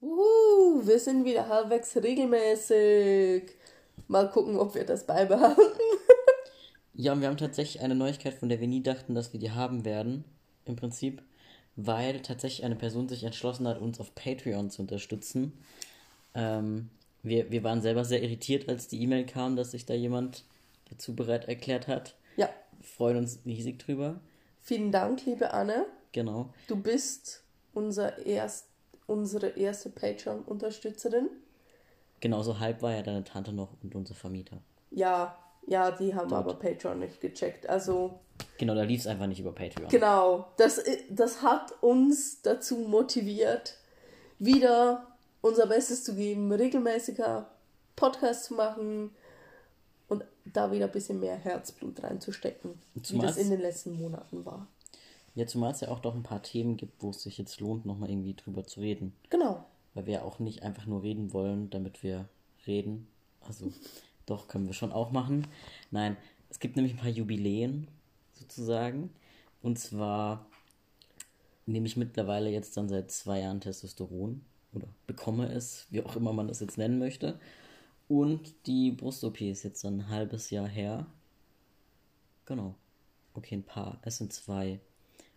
Wuhu, wir sind wieder halbwegs regelmäßig. Mal gucken, ob wir das beibehalten. Ja, und wir haben tatsächlich eine Neuigkeit, von der wir nie dachten, dass wir die haben werden. Im Prinzip, weil tatsächlich eine Person sich entschlossen hat, uns auf Patreon zu unterstützen. Ähm, wir, wir waren selber sehr irritiert, als die E-Mail kam, dass sich da jemand dazu bereit erklärt hat. Ja. Wir freuen uns riesig drüber. Vielen Dank, liebe Anne. Genau. Du bist unser erst, unsere erste Patreon-Unterstützerin. Genauso halb war ja deine Tante noch und unser Vermieter. Ja, ja, die haben aber Patreon nicht gecheckt. Also. Genau, da lief es einfach nicht über Patreon. Genau. Das, das hat uns dazu motiviert, wieder unser Bestes zu geben, regelmäßiger Podcast zu machen und da wieder ein bisschen mehr Herzblut reinzustecken, wie das in den letzten Monaten war. Ja, zumal es ja auch doch ein paar Themen gibt, wo es sich jetzt lohnt, nochmal irgendwie drüber zu reden. Genau. Weil wir ja auch nicht einfach nur reden wollen, damit wir reden. Also, doch, können wir schon auch machen. Nein, es gibt nämlich ein paar Jubiläen, sozusagen. Und zwar nehme ich mittlerweile jetzt dann seit zwei Jahren Testosteron oder bekomme es, wie auch immer man das jetzt nennen möchte. Und die Brust-OP ist jetzt ein halbes Jahr her. Genau. Okay, ein paar. Es sind zwei.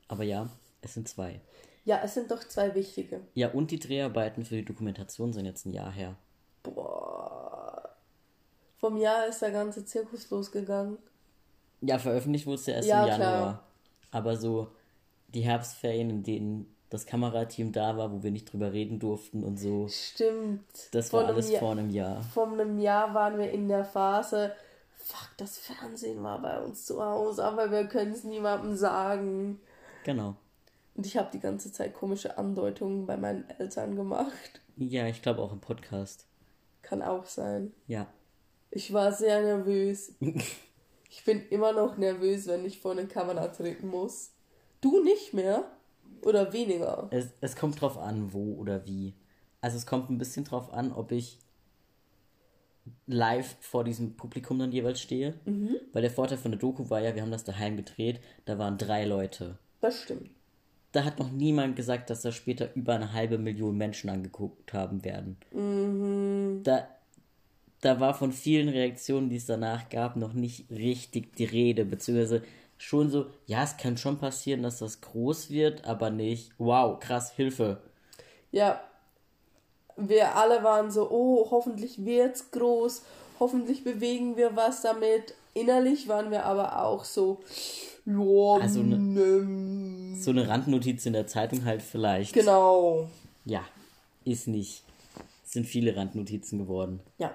Aber ja, es sind zwei. Ja, es sind doch zwei wichtige. Ja, und die Dreharbeiten für die Dokumentation sind jetzt ein Jahr her. Boah. Vom Jahr ist der ganze Zirkus losgegangen. Ja, veröffentlicht wurde es ja erst ja, im Januar. Klar. Aber so die Herbstferien, in denen das Kamerateam da war, wo wir nicht drüber reden durften und so. Stimmt. Das war alles vor einem Jahr. Vor einem Jahr waren wir in der Phase, fuck, das Fernsehen war bei uns zu Hause, aber wir können es niemandem sagen. Genau. Und ich habe die ganze Zeit komische Andeutungen bei meinen Eltern gemacht. Ja, ich glaube auch im Podcast. Kann auch sein. Ja. Ich war sehr nervös. ich bin immer noch nervös, wenn ich vor eine Kamera treten muss. Du nicht mehr? Oder weniger? Es, es kommt drauf an, wo oder wie. Also es kommt ein bisschen drauf an, ob ich live vor diesem Publikum dann jeweils stehe. Mhm. Weil der Vorteil von der Doku war ja, wir haben das daheim gedreht, da waren drei Leute. Das stimmt. Da hat noch niemand gesagt, dass da später über eine halbe Million Menschen angeguckt haben werden. Mhm. Da, da war von vielen Reaktionen, die es danach gab, noch nicht richtig die Rede, beziehungsweise schon so, ja, es kann schon passieren, dass das groß wird, aber nicht, wow, krass, Hilfe. Ja, wir alle waren so, oh, hoffentlich wird's groß, hoffentlich bewegen wir was damit. Innerlich waren wir aber auch so, ja, also ne, so eine Randnotiz in der Zeitung halt vielleicht. Genau. Ja, ist nicht. Es sind viele Randnotizen geworden. Ja.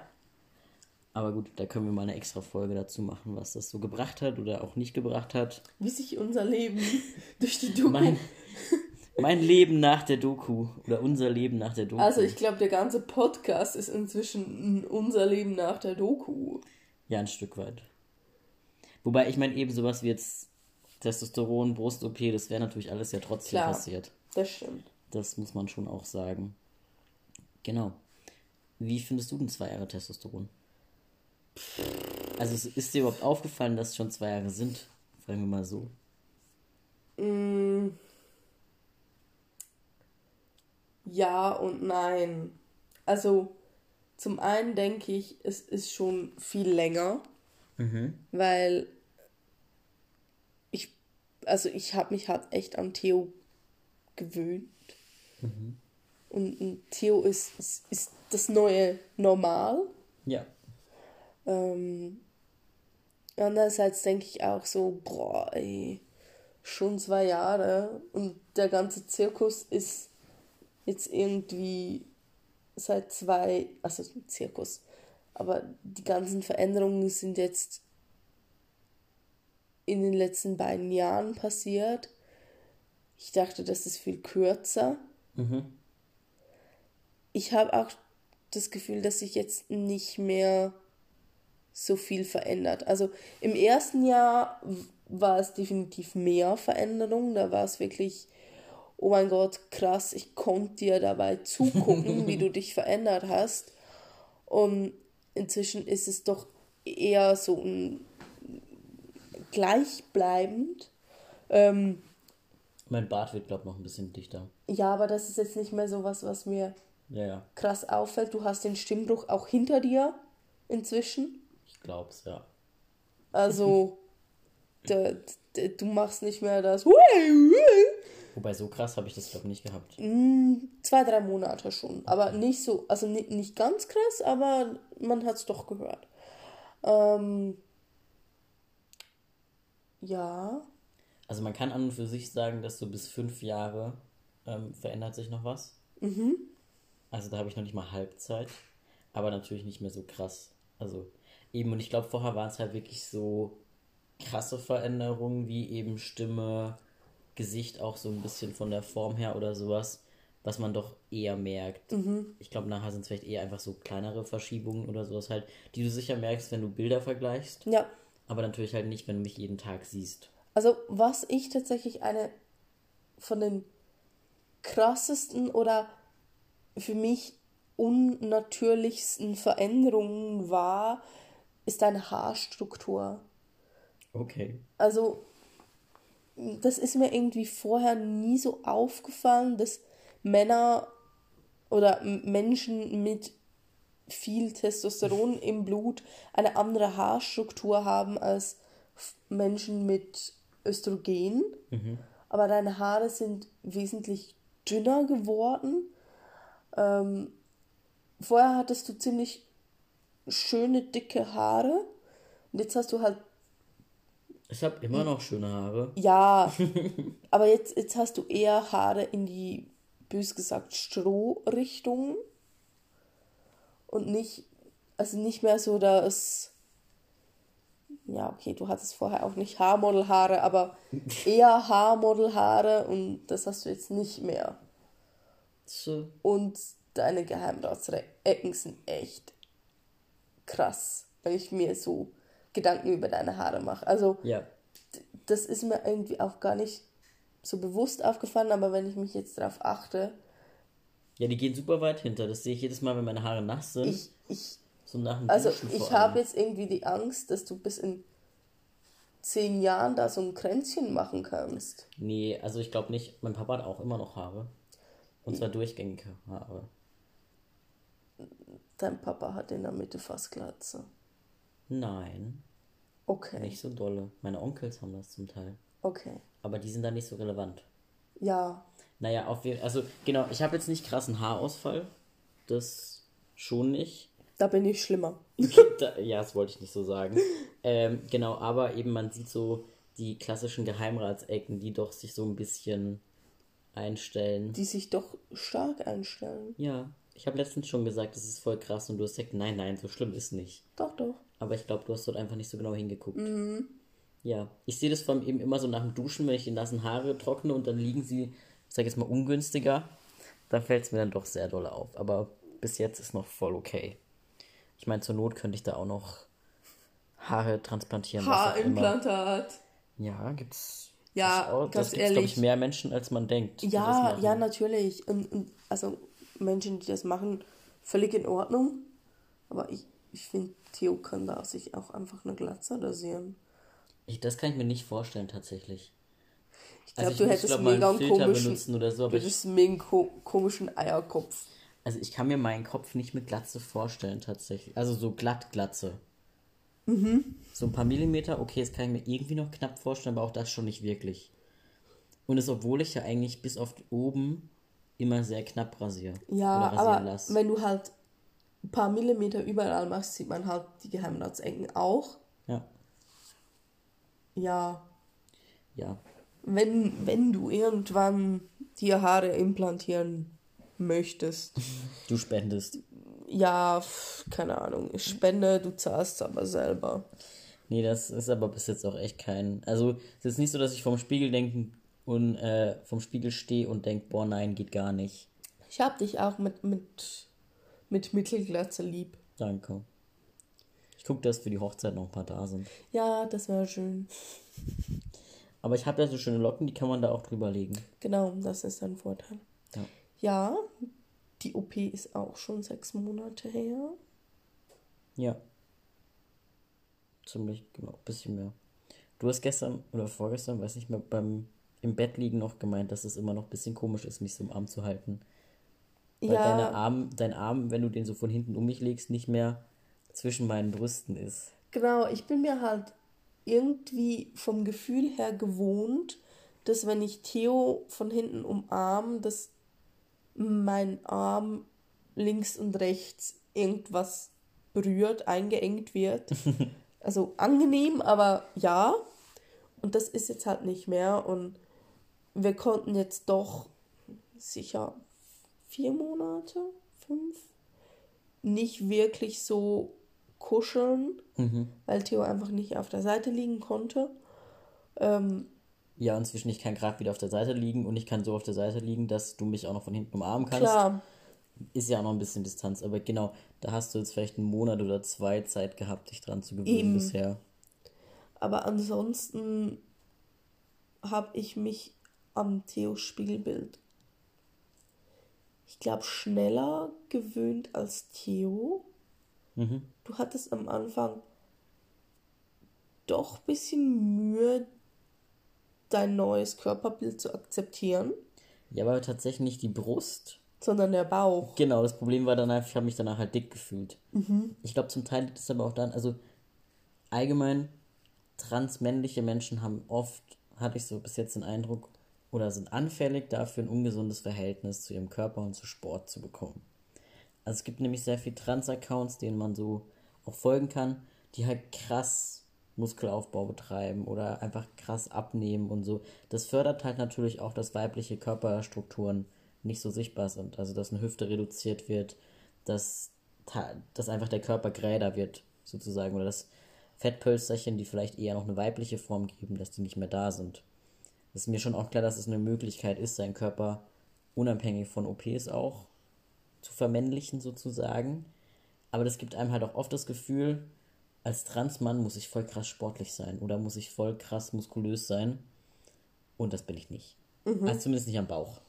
Aber gut, da können wir mal eine extra Folge dazu machen, was das so gebracht hat oder auch nicht gebracht hat. Wie sich unser Leben durch die Doku. Mein, mein Leben nach der Doku oder unser Leben nach der Doku. Also ich glaube, der ganze Podcast ist inzwischen unser Leben nach der Doku. Ja, ein Stück weit. Wobei ich meine, eben sowas wie jetzt Testosteron, Brust-OP, das wäre natürlich alles ja trotzdem Klar, passiert. Das stimmt. Das muss man schon auch sagen. Genau. Wie findest du denn zwei Jahre Testosteron? Also ist dir überhaupt aufgefallen, dass es schon zwei Jahre sind? Fragen wir mal so. Mm. Ja und nein. Also zum einen denke ich, es ist schon viel länger, mhm. weil ich, also ich habe mich halt echt an Theo gewöhnt. Mhm. Und, und Theo ist, ist, ist das neue Normal. Ja. Ähm, andererseits denke ich auch so, boah, ey, schon zwei Jahre und der ganze Zirkus ist jetzt irgendwie seit zwei, also Zirkus, aber die ganzen Veränderungen sind jetzt in den letzten beiden Jahren passiert. Ich dachte, das ist viel kürzer. Mhm. Ich habe auch das Gefühl, dass ich jetzt nicht mehr so viel verändert. Also im ersten Jahr war es definitiv mehr Veränderung. Da war es wirklich, oh mein Gott, krass, ich konnte dir dabei zugucken, wie du dich verändert hast. Und inzwischen ist es doch eher so ein gleichbleibend. Ähm, mein Bart wird, glaube ich, noch ein bisschen dichter. Ja, aber das ist jetzt nicht mehr so was, was mir ja, ja. krass auffällt. Du hast den Stimmbruch auch hinter dir inzwischen. Ich glaub's, ja. Also, du machst nicht mehr das. Wobei so krass habe ich das glaube nicht gehabt. Mm, Zwei, drei Monate schon. Aber nicht so, also nicht, nicht ganz krass, aber man hat es doch gehört. Ähm, ja, Also man kann an und für sich sagen, dass so bis fünf Jahre ähm, verändert sich noch was. Mhm. Also da habe ich noch nicht mal Halbzeit, aber natürlich nicht mehr so krass. Also eben, und ich glaube, vorher waren es halt wirklich so krasse Veränderungen, wie eben Stimme, Gesicht auch so ein bisschen von der Form her oder sowas, was man doch eher merkt. Ich glaube, nachher sind es vielleicht eher einfach so kleinere Verschiebungen oder sowas halt, die du sicher merkst, wenn du Bilder vergleichst, ja. aber natürlich halt nicht, wenn du mich jeden Tag siehst. Also, was ich tatsächlich eine von den krassesten oder für mich unnatürlichsten Veränderungen war, ist deine Haarstruktur. Okay. Also, das ist mir irgendwie vorher nie so aufgefallen, dass Männer oder Menschen mit viel Testosteron im Blut eine andere Haarstruktur haben als Menschen mit Östrogen. Aber deine Haare sind wesentlich dünner geworden. Ähm, vorher hattest du ziemlich schöne, dicke Haare. Und jetzt hast du halt Ich habe immer noch schöne Haare. ja, aber jetzt, jetzt hast du eher Haare in die, bös gesagt, Strohrichtung. Und nicht, also nicht mehr so das, ja, okay, du hattest vorher auch nicht Haarmodelhaare, aber eher Haarmodelhaare und das hast du jetzt nicht mehr. So. Und deine Geheimratsecken sind echt krass, wenn ich mir so Gedanken über deine Haare mache. Also, Ja. das ist mir irgendwie auch gar nicht so bewusst aufgefallen, aber wenn ich mich jetzt darauf achte, Ja, die gehen super weit hinter. Das sehe ich jedes Mal, wenn meine Haare nass sind. ich, ich, so nach dem also Duschen ich habe jetzt irgendwie die Angst, dass du bis in zehn Jahren da so ein Kränzchen machen kannst. Nee, also ich glaube nicht. Mein Papa hat auch immer noch Haare. Und zwar durchgängige Haare. Dein Papa hat in der Mitte fast Glatze. Nein, Okay, nicht so dolle. Meine Onkels haben das zum Teil. okay. Aber die sind da nicht so relevant. Ja, Naja, auf jeden Also, genau, ich habe jetzt nicht krassen Haarausfall. Das schon nicht. da bin ich schlimmer. da, ja, das wollte ich nicht so sagen. Ähm, genau, aber eben man sieht so die klassischen Geheimratsecken, die doch sich so ein bisschen einstellen. Die sich doch stark einstellen. Ja, ich habe letztens schon gesagt, das ist voll krass und du hast gesagt, nein, nein, so schlimm ist nicht. Doch, doch. Aber ich glaube, du hast dort einfach nicht so genau hingeguckt. Ja, ich sehe das vor allem eben immer so nach dem Duschen, wenn ich die nassen Haare trockne und dann liegen sie, ich sag jetzt mal, ungünstiger. Da fällt es mir dann doch sehr doll auf. Aber bis jetzt ist noch voll okay. Ich meine, zur Not könnte ich da auch noch Haare transplantieren. Haarimplantat. Ja, gibt's. Ja, das, auch- ganz das gibt's, glaube ich, ehrlich. mehr Menschen, als man denkt. Ja, ja, natürlich. Und, und also Menschen, die das machen, völlig in Ordnung. Aber ich, ich finde, Theo kann da sich auch einfach eine Glatze rasieren. Ich, das kann ich mir nicht vorstellen, tatsächlich. Ich glaube, Also ich du hättest glaub, mega einen Filter komischen, benutzen oder so, du aber ich, hättest mega ko komischen Eierkopf. also ich kann mir meinen Kopf nicht mit Glatze vorstellen, tatsächlich. Also so glatt Glatze. Mhm. So ein paar Millimeter, okay, das kann ich mir irgendwie noch knapp vorstellen, aber auch das schon nicht wirklich. Und das, obwohl ich ja eigentlich bis auf oben immer sehr knapp rasiere. Ja, aber lasse. wenn du halt ein paar Millimeter überall machst, sieht man halt die Geheimratsecken auch. Ja, Ja, ja. wenn, wenn du irgendwann dir Haare implantieren möchtest, Du spendest. ja, keine Ahnung, ich spende, du zahlst aber selber. Nee, das ist aber bis jetzt auch echt kein. Also, es ist nicht so, dass ich vorm Spiegel denken und äh, vom Spiegel stehe und denke, boah, nein, geht gar nicht. Ich hab dich auch mit, mit, mit Mittelglatze lieb. Danke. Ich gucke, dass für die Hochzeit noch ein paar da sind. Ja, das wäre schön. Aber ich habe ja so schöne Locken, die kann man da auch drüber legen. Genau, das ist ein Vorteil. Ja. Ja, die OP ist auch schon sechs Monate her. Ja. Ziemlich, genau, bisschen mehr. Du hast gestern oder vorgestern, weiß nicht mehr, beim im Bett liegen noch gemeint, dass es immer noch ein bisschen komisch ist, mich so im Arm zu halten. Weil ja. deine Arm, dein Arm, wenn du den so von hinten um mich legst, nicht mehr zwischen meinen Brüsten ist. Genau, ich bin mir halt irgendwie vom Gefühl her gewohnt, dass wenn ich Theo von hinten umarme, dass mein Arm links und rechts irgendwas berührt, eingeengt wird. also angenehm, aber ja. Und das ist jetzt halt nicht mehr. Und wir konnten jetzt doch sicher vier Monate, fünf, nicht wirklich so kuscheln, mhm. weil Theo einfach nicht auf der Seite liegen konnte. Ähm, ja, inzwischen ich kann gerade wieder auf der Seite liegen und ich kann so auf der Seite liegen, dass du mich auch noch von hinten umarmen kannst. Klar. Ist ja auch noch ein bisschen Distanz, aber genau, da hast du jetzt vielleicht einen Monat oder zwei Zeit gehabt, dich dran zu gewöhnen Eben. bisher. Aber ansonsten habe ich mich am Theo Spiegelbild, ich glaube, schneller gewöhnt als Theo. Mhm. Du hattest am Anfang doch ein bisschen Mühe, dein neues Körperbild zu akzeptieren. Ja, aber tatsächlich nicht die Brust. Sondern der Bauch. Genau, das Problem war dann einfach, ich habe mich danach halt dick gefühlt. Mhm. Ich glaube, zum Teil liegt es aber auch dann, also allgemein, transmännliche Menschen haben oft, hatte ich so bis jetzt den Eindruck, oder sind anfällig dafür, ein ungesundes Verhältnis zu ihrem Körper und zu Sport zu bekommen. Also es gibt nämlich sehr viele Trans-Accounts, denen man so auch folgen kann, die halt krass Muskelaufbau betreiben oder einfach krass abnehmen und so. Das fördert halt natürlich auch, dass weibliche Körperstrukturen nicht so sichtbar sind. Also dass eine Hüfte reduziert wird, dass, dass einfach der Körper gräder wird, sozusagen. Oder dass Fettpölsterchen, die vielleicht eher noch eine weibliche Form geben, dass die nicht mehr da sind. Ist mir schon auch klar, dass es eine Möglichkeit ist, seinen Körper unabhängig von OPs auch zu vermännlichen, sozusagen. Aber das gibt einem halt auch oft das Gefühl, als Transmann muss ich voll krass sportlich sein oder muss ich voll krass muskulös sein. Und das bin ich nicht. Mhm. Also zumindest nicht am Bauch.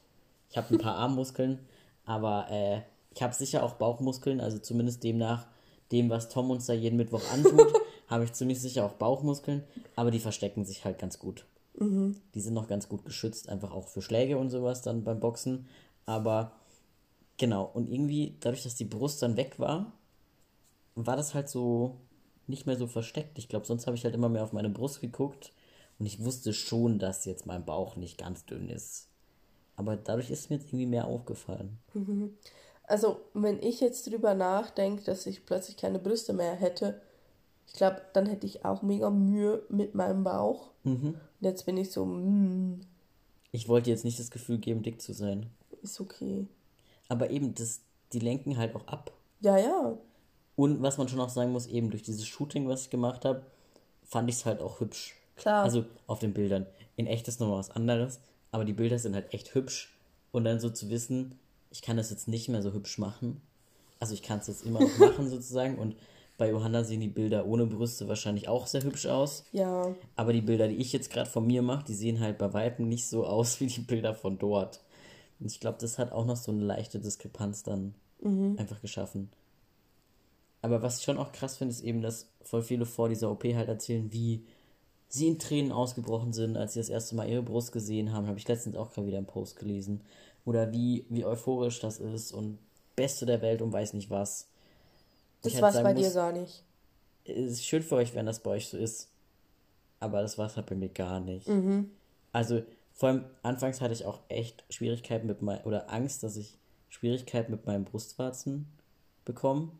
Ich habe ein paar Armmuskeln, aber äh, ich habe sicher auch Bauchmuskeln, also zumindest demnach dem, was Tom uns da jeden Mittwoch antut, habe ich ziemlich sicher auch Bauchmuskeln, aber die verstecken sich halt ganz gut. Mhm. Die sind noch ganz gut geschützt, einfach auch für Schläge und sowas dann beim Boxen. Aber genau, und irgendwie, dadurch, dass die Brust dann weg war, war das halt so nicht mehr so versteckt. Ich glaube, sonst habe ich halt immer mehr auf meine Brust geguckt und ich wusste schon, dass jetzt mein Bauch nicht ganz dünn ist. Aber dadurch ist mir jetzt irgendwie mehr aufgefallen. Mhm. Also, wenn ich jetzt drüber nachdenke, dass ich plötzlich keine Brüste mehr hätte, ich glaube, dann hätte ich auch mega Mühe mit meinem Bauch. Mhm. Und jetzt bin ich so, mm. Ich wollte jetzt nicht das Gefühl geben, dick zu sein. Ist okay. Aber eben, das, die lenken halt auch ab. Ja, ja. Und was man schon auch sagen muss, eben durch dieses Shooting, was ich gemacht habe, fand ich es halt auch hübsch. Klar. Also auf den Bildern. In echt ist nochmal was anderes, aber die Bilder sind halt echt hübsch. Und dann so zu wissen, ich kann das jetzt nicht mehr so hübsch machen. Also ich kann es jetzt immer noch machen sozusagen. Und bei Johanna sehen die Bilder ohne Brüste wahrscheinlich auch sehr hübsch aus. Ja. Aber die Bilder, die ich jetzt gerade von mir mache, die sehen halt bei Weitem nicht so aus wie die Bilder von dort. Und ich glaube, das hat auch noch so eine leichte Diskrepanz dann mhm. einfach geschaffen. Aber was ich schon auch krass finde, ist eben, dass voll viele vor dieser OP halt erzählen, wie sie in Tränen ausgebrochen sind, als sie das erste Mal ihre Brust gesehen haben. Habe ich letztens auch gerade wieder einen Post gelesen. Oder wie, wie euphorisch das ist und Beste der Welt und weiß nicht was. Das war halt bei muss, dir gar nicht. Es ist schön für euch, wenn das bei euch so ist. Aber das war es halt bei mir gar nicht. Mhm. Also, vor allem anfangs hatte ich auch echt Schwierigkeiten mit meinem, oder Angst, dass ich Schwierigkeiten mit meinen Brustwarzen bekomme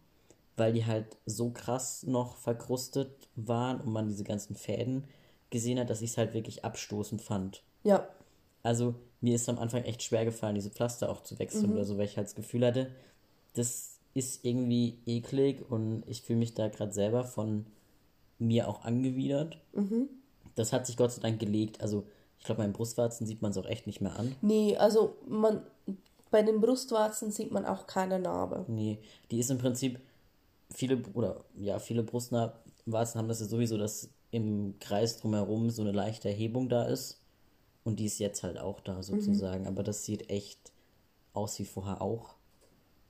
weil die halt so krass noch verkrustet waren und man diese ganzen Fäden gesehen hat, dass ich es halt wirklich abstoßend fand. Ja. Also mir ist am Anfang echt schwer gefallen, diese Pflaster auch zu wechseln mhm. oder so, weil ich halt das Gefühl hatte, das ist irgendwie eklig und ich fühle mich da gerade selber von mir auch angewidert. Mhm. Das hat sich Gott sei Dank gelegt. Also ich glaube, meinen Brustwarzen sieht man es auch echt nicht mehr an. Nee, also man bei den Brustwarzen sieht man auch keine Narbe. Nee, die ist im Prinzip, viele oder ja, viele Brustwarzen haben das ja sowieso, dass im Kreis drumherum so eine leichte Erhebung da ist. Und die ist jetzt halt auch da sozusagen. Mhm. Aber das sieht echt aus wie vorher auch.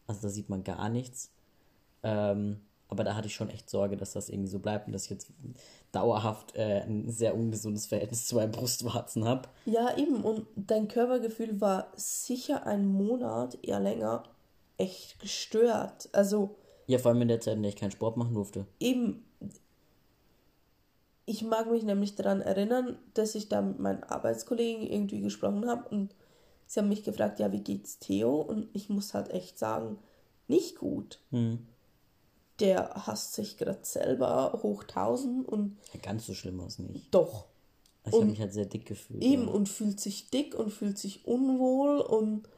Also da sieht man gar nichts. Ähm, aber da hatte ich schon echt Sorge, dass das irgendwie so bleibt und dass ich jetzt dauerhaft äh, ein sehr ungesundes Verhältnis zu meinen Brustwarzen habe. Ja, eben. Und dein Körpergefühl war sicher einen Monat, eher länger, echt gestört. Also. Ja, vor allem in der Zeit, in der ich keinen Sport machen durfte. Eben. Ich mag mich nämlich daran erinnern, dass ich da mit meinen Arbeitskollegen irgendwie gesprochen habe und sie haben mich gefragt, ja, wie geht's Theo? Und ich muss halt echt sagen, nicht gut. Hm. Der hasst sich gerade selber hoch 1000 und. Ja, ganz so schlimm war es nicht. Doch. Ich habe mich halt sehr dick gefühlt. Eben ja. und fühlt sich dick und fühlt sich unwohl und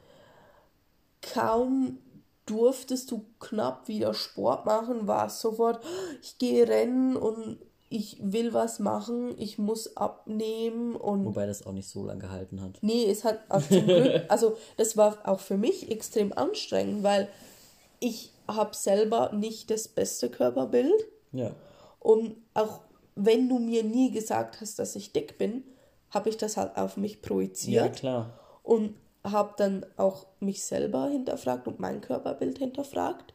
kaum durftest du knapp wieder Sport machen, war es sofort, ich gehe rennen und ich will was machen, ich muss abnehmen und. Wobei das auch nicht so lange gehalten hat. Nee, es hat auch zum Glück, also das war auch für mich extrem anstrengend, weil ich habe selber nicht das beste Körperbild. Ja. Und auch wenn du mir nie gesagt hast, dass ich dick bin, habe ich das halt auf mich projiziert. Ja, klar. Und habe dann auch mich selber hinterfragt und mein Körperbild hinterfragt.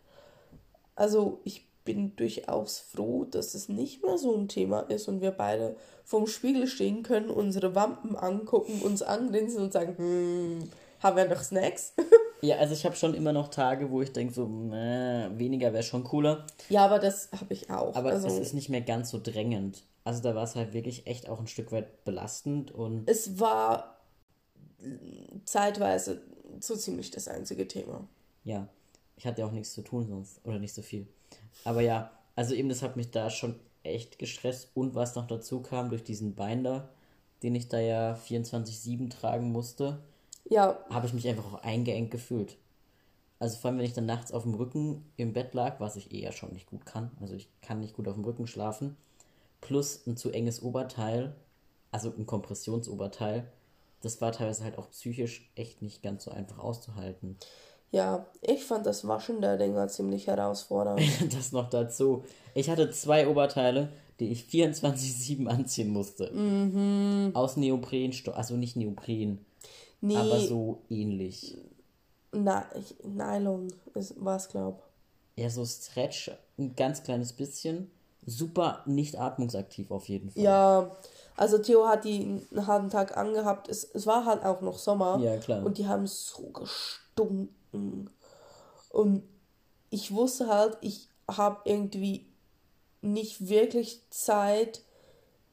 Also ich bin durchaus froh, dass es nicht mehr so ein Thema ist und wir beide vorm Spiegel stehen können, unsere Wampen angucken, uns angrinsen und sagen, hm, haben wir noch Snacks? Ja, also ich habe schon immer noch Tage, wo ich denke, so, äh, weniger wäre schon cooler. Ja, aber das habe ich auch. Aber also, es ist nicht mehr ganz so drängend. Also da war es halt wirklich echt auch ein Stück weit belastend und. Es war zeitweise so ziemlich das einzige Thema. Ja, ich hatte ja auch nichts zu tun sonst oder nicht so viel. Aber ja, also eben das hat mich da schon echt gestresst und was noch dazu kam durch diesen Binder, den ich da ja 24/7 tragen musste ja. habe ich mich einfach auch eingeengt gefühlt. Also vor allem, wenn ich dann nachts auf dem Rücken im Bett lag, was ich eher schon nicht gut kann. Also ich kann nicht gut auf dem Rücken schlafen. Plus ein zu enges Oberteil, also ein Kompressionsoberteil. Das war teilweise halt auch psychisch echt nicht ganz so einfach auszuhalten. Ja, ich fand das Waschen der Dinger ziemlich herausfordernd. das noch dazu. Ich hatte zwei Oberteile, die ich 24-7 anziehen musste. Mhm. Aus Neoprenstoff, also nicht Neopren, Nee. Aber so ähnlich. Na, ich, Nylon war es, glaub. Ja, so Stretch, ein ganz kleines bisschen. Super nicht atmungsaktiv auf jeden Fall. Ja, also Theo hat die einen harten Tag angehabt. Es, es war halt auch noch Sommer. Ja, klar. Und die haben so gestunken. Und ich wusste halt, ich habe irgendwie nicht wirklich Zeit,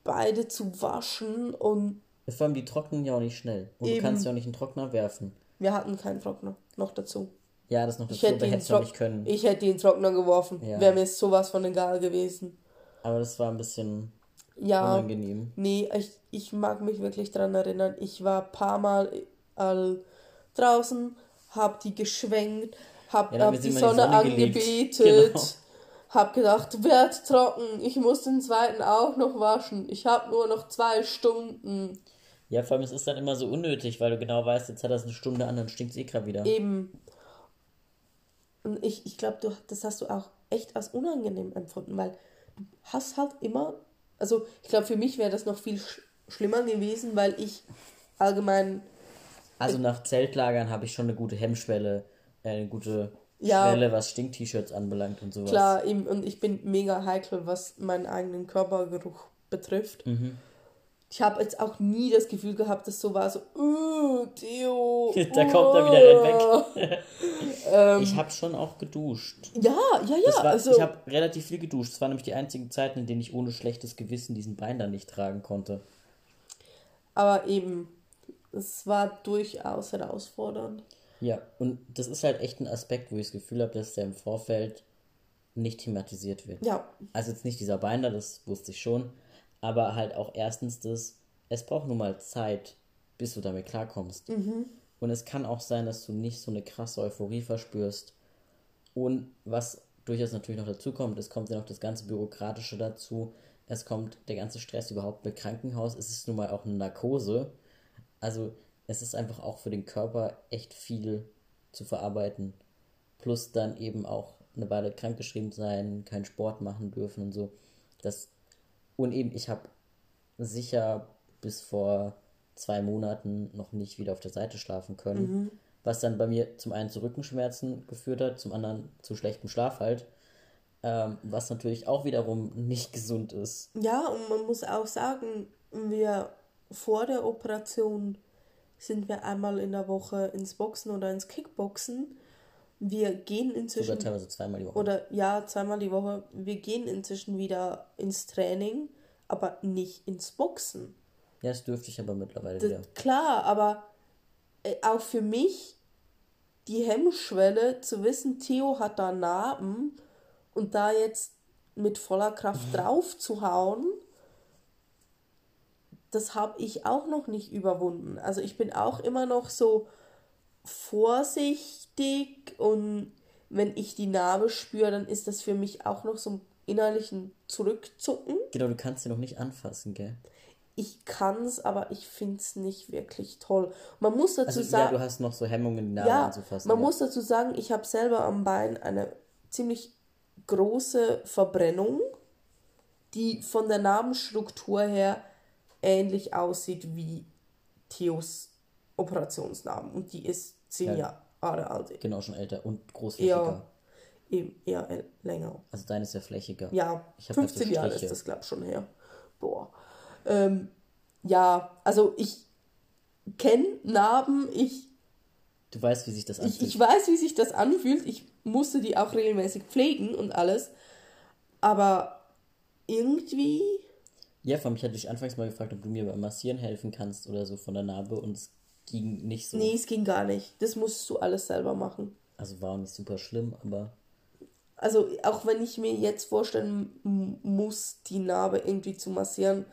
beide zu waschen und vor allem die trocknen ja auch nicht schnell. Und Eben. du kannst ja auch nicht einen Trockner werfen. Wir hatten keinen Trockner. Noch dazu. Ja, das noch dazu, ich hätte ihn Tro nicht können. Ich hätte den Trockner geworfen. Ja. Wäre mir sowas von egal gewesen. Aber das war ein bisschen ja, unangenehm. Nee, ich, ich mag mich wirklich daran erinnern. Ich war ein paar Mal all draußen, hab die geschwenkt, hab ja, auf die Sonne, Sonne angebetet. Genau hab gedacht, werd trocken, ich muss den zweiten auch noch waschen. Ich hab nur noch zwei Stunden. Ja, vor allem es ist dann immer so unnötig, weil du genau weißt, jetzt hat das eine Stunde an, dann stinkt es eh gerade wieder. Eben. Und ich, ich glaube, das hast du auch echt als unangenehm empfunden, weil du hast halt immer, also ich glaube, für mich wäre das noch viel sch schlimmer gewesen, weil ich allgemein. Also nach Zeltlagern habe ich schon eine gute Hemmschwelle, äh, eine gute ja, Schwelle, was Stink-T-Shirts anbelangt und sowas. Klar, eben, und ich bin mega heikel, was meinen eigenen Körpergeruch betrifft. Mhm. Ich habe jetzt auch nie das Gefühl gehabt, dass so war, so, uh, Theo. da kommt er wieder weg. ähm, ich habe schon auch geduscht. Ja, ja, ja. War, also, ich habe relativ viel geduscht. Es waren nämlich die einzigen Zeiten, in denen ich ohne schlechtes Gewissen diesen Binder nicht tragen konnte. Aber eben, es war durchaus herausfordernd. Ja, und das ist halt echt ein Aspekt, wo ich das Gefühl habe, dass der im Vorfeld nicht thematisiert wird. Ja. Also jetzt nicht dieser Binder, das wusste ich schon, aber halt auch erstens das, es braucht nun mal Zeit, bis du damit klarkommst. Mhm. Und es kann auch sein, dass du nicht so eine krasse Euphorie verspürst. Und was durchaus natürlich noch dazu kommt, es kommt ja noch das ganze Bürokratische dazu. Es kommt der ganze Stress überhaupt mit Krankenhaus. Es ist nun mal auch eine Narkose. Also es ist einfach auch für den Körper echt viel zu verarbeiten. Plus dann eben auch eine Weile krankgeschrieben sein, keinen Sport machen dürfen und so. Das und eben, ich habe sicher bis vor zwei Monaten noch nicht wieder auf der Seite schlafen können. Mhm. Was dann bei mir zum einen zu Rückenschmerzen geführt hat, zum anderen zu schlechtem Schlaf halt. Ähm, was natürlich auch wiederum nicht gesund ist. Ja, und man muss auch sagen, wir vor der Operation sind wir einmal in der Woche ins Boxen oder ins Kickboxen. wir gehen inzwischen. Sogar teilweise zweimal die Woche. Oder ja, zweimal die Woche. Wir gehen inzwischen wieder ins Training, aber nicht ins Boxen. Ja, das dürfte ich aber mittlerweile das, wieder. Klar, aber äh, auch für mich die Hemmschwelle zu wissen, Theo hat da Narben und da jetzt mit voller Kraft drauf zu hauen, das habe ich auch noch nicht überwunden. Also ich bin auch immer noch so vorsichtig und wenn ich die Narbe spüre, dann ist das für mich auch noch so ein innerlichen Zurückzucken. Genau, du kannst sie noch nicht anfassen, gell? Ich kann es, aber ich finde es nicht wirklich toll. Man muss dazu also, sagen. Ja, du hast noch so Hemmungen, die Narbe ja, anzufassen. Man ja. muss dazu sagen, ich habe selber am Bein eine ziemlich große Verbrennung, die von der Narbenstruktur her ähnlich aussieht wie Theos Operationsnarben. Und die ist zehn ja. Jahre alt. Genau, schon älter und großflächiger. Eher, eher länger. Also deine ist ja flächiger. Ja, ich 15 halt so Jahre ist das, glaube ich, schon her. Boah. Ähm, ja, also ich kenne Narben, ich. Du weißt, wie sich das anfühlt. Ich, ich weiß, wie sich das anfühlt. Ich musste die auch regelmäßig pflegen und alles. Aber irgendwie. Ja, vor allem, ich hatte dich anfangs mal gefragt, ob du mir beim Massieren helfen kannst oder so von der Narbe und es ging nicht so. Nee, es ging gar nicht. Das musst du alles selber machen. Also war auch nicht super schlimm, aber. Also auch wenn ich mir jetzt vorstellen muss, die Narbe irgendwie zu massieren,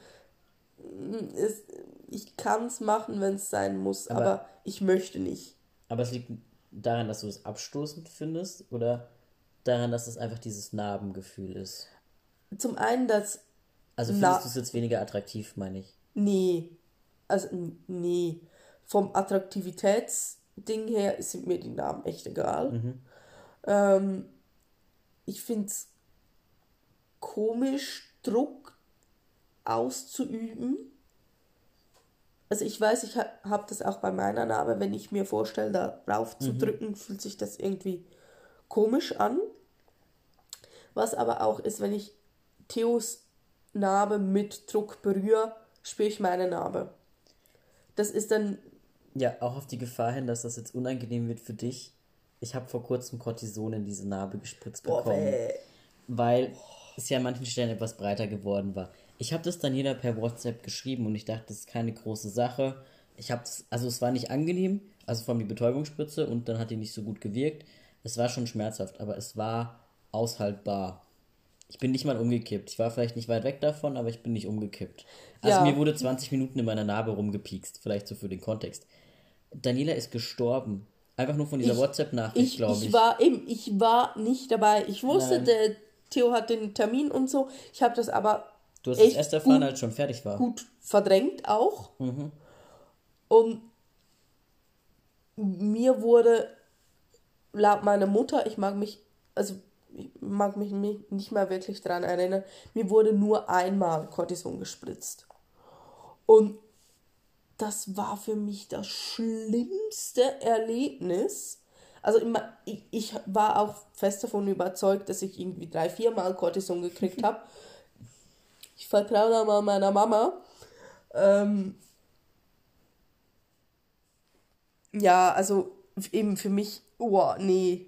ist, ich kann es machen, wenn es sein muss, aber, aber, ich möchte nicht. Aber es liegt daran, dass du es abstoßend findest oder daran, dass es einfach dieses Narbengefühl ist? Zum einen, dass. Also findest du es jetzt weniger attraktiv, meine ich? Nee. Also, nee. Vom Attraktivitätsding her sind mir die Namen echt egal. Mhm. Ähm, ich finde es komisch, Druck auszuüben. Also ich weiß, ich habe das auch bei meiner Narbe, wenn ich mir vorstelle, da drauf zu mhm. drücken, fühlt sich das irgendwie komisch an. Was aber auch ist, wenn ich Theos Narbe mit Druck berühre, spüre ich meine Narbe. Das ist dann. Ja, auch auf die Gefahr hin, dass das jetzt unangenehm wird für dich. Ich habe vor kurzem Cortison in diese Narbe gespritzt Boah, bekommen. Ey. Weil es ja an manchen Stellen etwas breiter geworden war. Ich habe das dann jeder per WhatsApp geschrieben und ich dachte, das ist keine große Sache. Ich habe also es war nicht angenehm, also vor allem die Betäubungsspritze und dann hat die nicht so gut gewirkt. Es war schon schmerzhaft, aber es war aushaltbar. Ich bin nicht mal umgekippt. Ich war vielleicht nicht weit weg davon, aber ich bin nicht umgekippt. Also ja. mir wurde 20 Minuten in meiner Narbe rumgepiekst, vielleicht so für den Kontext. Daniela ist gestorben. Einfach nur von dieser WhatsApp-Nachricht, glaube ich. Ich war, eben, ich war nicht dabei. Ich wusste, Nein. der Theo hat den Termin und so. Ich habe das aber Du hast es erst erfahren, als schon fertig war. Gut verdrängt auch. Mhm. Und mir wurde laut meiner Mutter, ich mag mich, also ich mag mich nicht mehr wirklich daran erinnern, mir wurde nur einmal Cortison gespritzt. Und das war für mich das schlimmste Erlebnis. Also ich, ich war auch fest davon überzeugt, dass ich irgendwie drei, vier Mal Cortison gekriegt habe. Ich vertraue da mal meiner Mama. Ähm, ja, also eben für mich, oh, nee.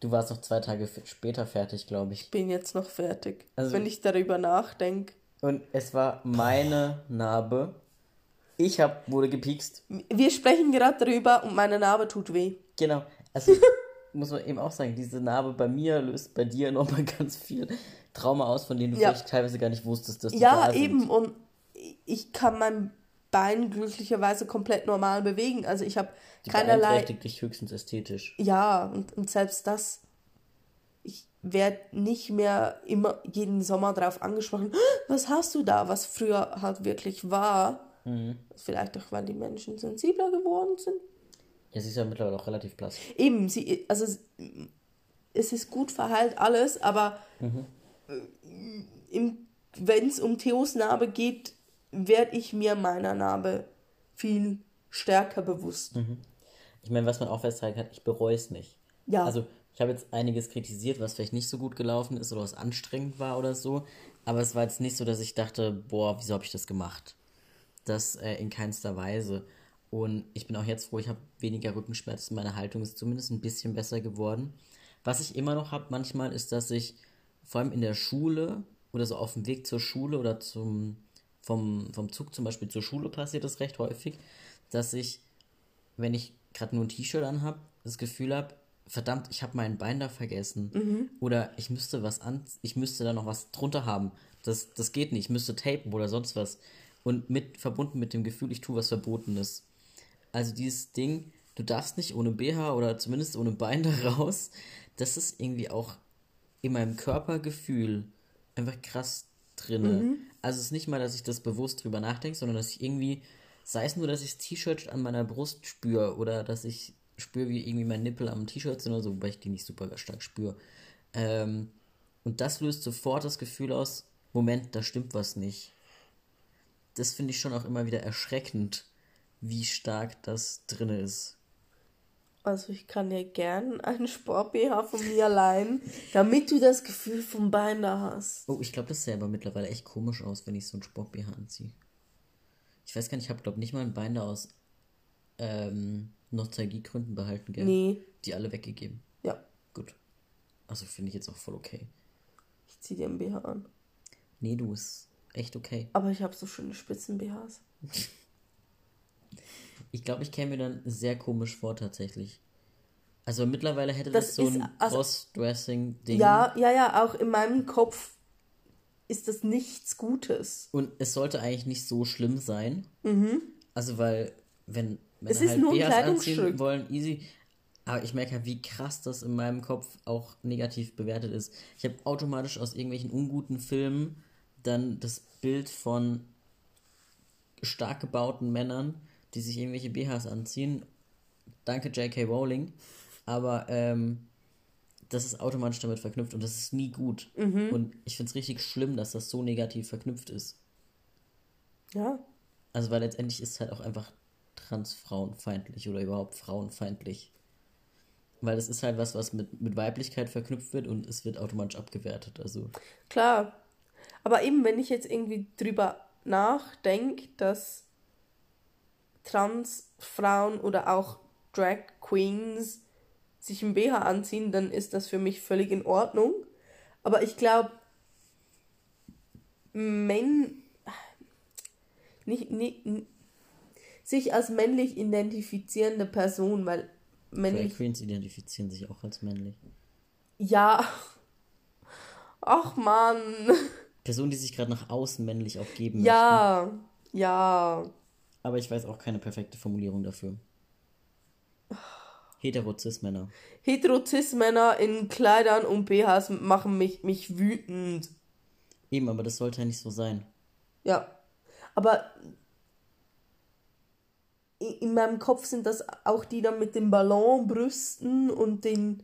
Du warst noch zwei Tage später fertig, glaube ich. Ich bin jetzt noch fertig, also, wenn ich darüber nachdenke. Und es war meine Narbe. Ich hab, wurde gepiekst. Wir sprechen gerade darüber und meine Narbe tut weh. Genau. Also muss man eben auch sagen, diese Narbe bei mir löst bei dir nochmal ganz viel Trauma aus, von denen du ja. vielleicht teilweise gar nicht wusstest, dass die ja, da eben. Und ich kann mein Bein glücklicherweise komplett normal bewegen. Also ich habe keinerlei... beeinträchtigt dich höchstens ästhetisch. Ja, und, und selbst das... Ich werde nicht mehr immer jeden Sommer darauf angesprochen, was hast du da, was früher halt wirklich war. Mhm. Vielleicht auch, weil die Menschen sensibler geworden sind. Ja, sie ist ja mittlerweile auch relativ blass. Eben, sie, also es ist gut verheilt alles, aber mhm wenn es um Theos Narbe geht, werde ich mir meiner Narbe viel stärker bewusst. Mhm. Ich meine, was man auch festhalten kann, ich bereue es nicht. Ja. Also, ich habe jetzt einiges kritisiert, was vielleicht nicht so gut gelaufen ist oder was anstrengend war oder so. Aber es war jetzt nicht so, dass ich dachte, boah, wieso habe ich das gemacht? Das äh, in keinster Weise. Und ich bin auch jetzt froh, ich habe weniger Rückenschmerzen. Meine Haltung ist zumindest ein bisschen besser geworden. Was ich immer noch habe manchmal, ist, dass ich vor allem in der Schule oder so auf dem Weg zur Schule oder zum, vom, vom Zug zum Beispiel zur Schule passiert das recht häufig, dass ich, wenn ich gerade nur ein T-Shirt anhab, das Gefühl habe, verdammt, ich habe mein Bein da vergessen. Mhm. Oder ich müsste was an, ich müsste da noch was drunter haben. Das, das geht nicht. Ich müsste tapen oder sonst was. Und mit, verbunden mit dem Gefühl, ich tue was Verbotenes. Also dieses Ding, du darfst nicht ohne BH oder zumindest ohne Bein da raus. Das ist irgendwie auch in meinem Körpergefühl einfach krass drin. Mhm. Also es ist nicht mal, dass ich das bewusst drüber nachdenke, sondern dass ich irgendwie, sei es nur, dass ich das T-Shirt an meiner Brust spüre oder dass ich spüre, wie irgendwie mein Nippel am T-Shirt sind oder so, wobei ich die nicht super stark spüre. Ähm, und das löst sofort das Gefühl aus, Moment, da stimmt was nicht. Das finde ich schon auch immer wieder erschreckend, wie stark das drin ist. Also ich kann dir gern einen Sport-BH von mir leihen, damit du das Gefühl vom Bein da hast. Oh, ich glaube, das sähe aber mittlerweile echt komisch aus, wenn ich so einen Sport-BH anziehe. Ich weiß gar nicht, ich habe glaube nicht mal ein Bein da aus ähm, Nostalgiegründen behalten, gell? Nee. Die alle weggegeben. Ja. Gut. Also finde ich jetzt auch voll okay. Ich ziehe dir ein BH an. Nee, du ist echt okay. Aber ich habe so schöne Spitzen-BHs. ich glaube, ich käme mir dann sehr komisch vor, tatsächlich. Also mittlerweile hätte das, das so ein also, Cross-Dressing-Ding. Ja, ja, ja, auch in meinem Kopf ist das nichts Gutes. Und es sollte eigentlich nicht so schlimm sein. Mhm. Also, weil, wenn Männer es ist halt nur ein anziehen wollen, easy. Aber ich merke halt, wie krass das in meinem Kopf auch negativ bewertet ist. Ich habe automatisch aus irgendwelchen unguten Filmen dann das Bild von stark gebauten Männern, die sich irgendwelche BHs anziehen. Danke J.K. Rowling. Aber ähm, das ist automatisch damit verknüpft und das ist nie gut. Mhm. Und ich finde es richtig schlimm, dass das so negativ verknüpft ist. Ja. Also, weil letztendlich ist es halt auch einfach transfrauenfeindlich oder überhaupt frauenfeindlich. Weil das ist halt was, was mit, mit Weiblichkeit verknüpft wird und es wird automatisch abgewertet. Also. Klar. Aber eben, wenn ich jetzt irgendwie drüber nachdenke, dass Transfrauen oder auch Drag Queens sich ein BH anziehen, dann ist das für mich völlig in Ordnung. Aber ich glaube, Men nicht, nicht, sich als männlich identifizierende Person, weil männlich. Drag Queens identifizieren sich auch als männlich. Ja. Ach man. Personen, die sich gerade nach außen männlich auch geben ja, möchten. Ja, ja. Aber ich weiß auch keine perfekte Formulierung dafür. Heterozis-Männer. Heterozis-Männer in Kleidern und BHs machen mich, mich wütend. Eben, aber das sollte ja nicht so sein. Ja. Aber in meinem Kopf sind das auch die da mit den Ballonbrüsten und den.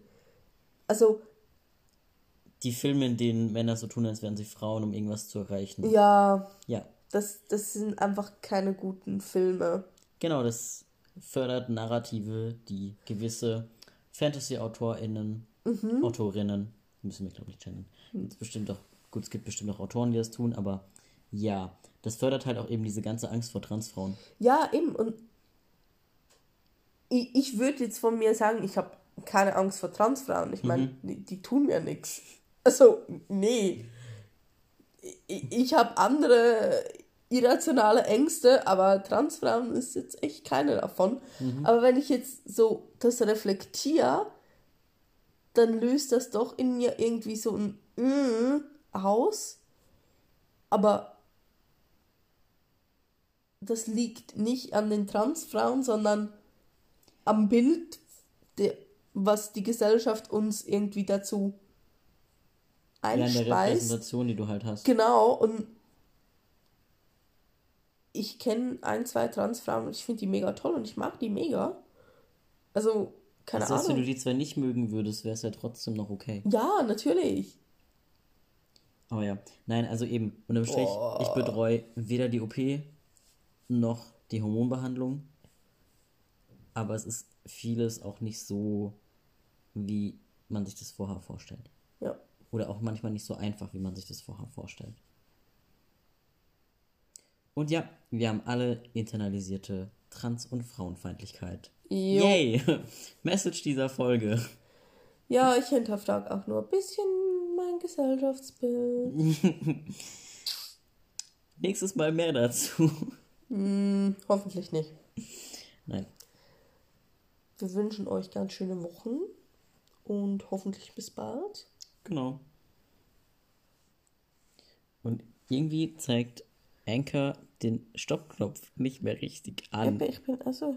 Also. Die Filme, in denen Männer so tun, als wären sie Frauen, um irgendwas zu erreichen. Ja. Ja. Das, das sind einfach keine guten Filme. Genau, das fördert Narrative, die gewisse Fantasy-AutorInnen, mhm. Autorinnen, müssen wir glaube ich kennen. Mhm. bestimmt auch, gut, es gibt bestimmt auch Autoren, die das tun, aber ja, das fördert halt auch eben diese ganze Angst vor Transfrauen. Ja, eben, und ich, ich würde jetzt von mir sagen, ich habe keine Angst vor Transfrauen. Ich meine, mhm. die, die, tun mir nichts. Also, nee. Ich, ich habe andere irrationale Ängste, aber Transfrauen ist jetzt echt keine davon. Mhm. Aber wenn ich jetzt so das reflektiere, dann löst das doch in mir irgendwie so ein mm aus. Aber das liegt nicht an den Transfrauen, sondern am Bild, der, was die Gesellschaft uns irgendwie dazu einspeist. Ja, in der Repräsentation, die du halt hast. Genau, und ich kenne ein, zwei Transfrauen und ich finde die mega toll und ich mag die mega. Also, keine das heißt, Ahnung. wenn du die zwei nicht mögen würdest, wäre es ja trotzdem noch okay. Ja, natürlich. Aber ja, nein, also eben, unterm Strich, oh. ich betreue weder die OP noch die Hormonbehandlung aber es ist vieles auch nicht so, wie man sich das vorher vorstellt. Ja. Oder auch manchmal nicht so einfach, wie man sich das vorher vorstellt. Und ja, wir haben alle internalisierte Trans- und Frauenfeindlichkeit. Jo. Yay! Message dieser Folge. Ja, ich hinterfrage auch nur ein bisschen mein Gesellschaftsbild. Nächstes Mal mehr dazu. Hm, hoffentlich nicht. Nein. Wir wünschen euch ganz schöne Wochen und hoffentlich bis bald. Genau. Und irgendwie zeigt Anchor den Stoppknopf nicht mehr richtig an. Aber ich bin also, hä?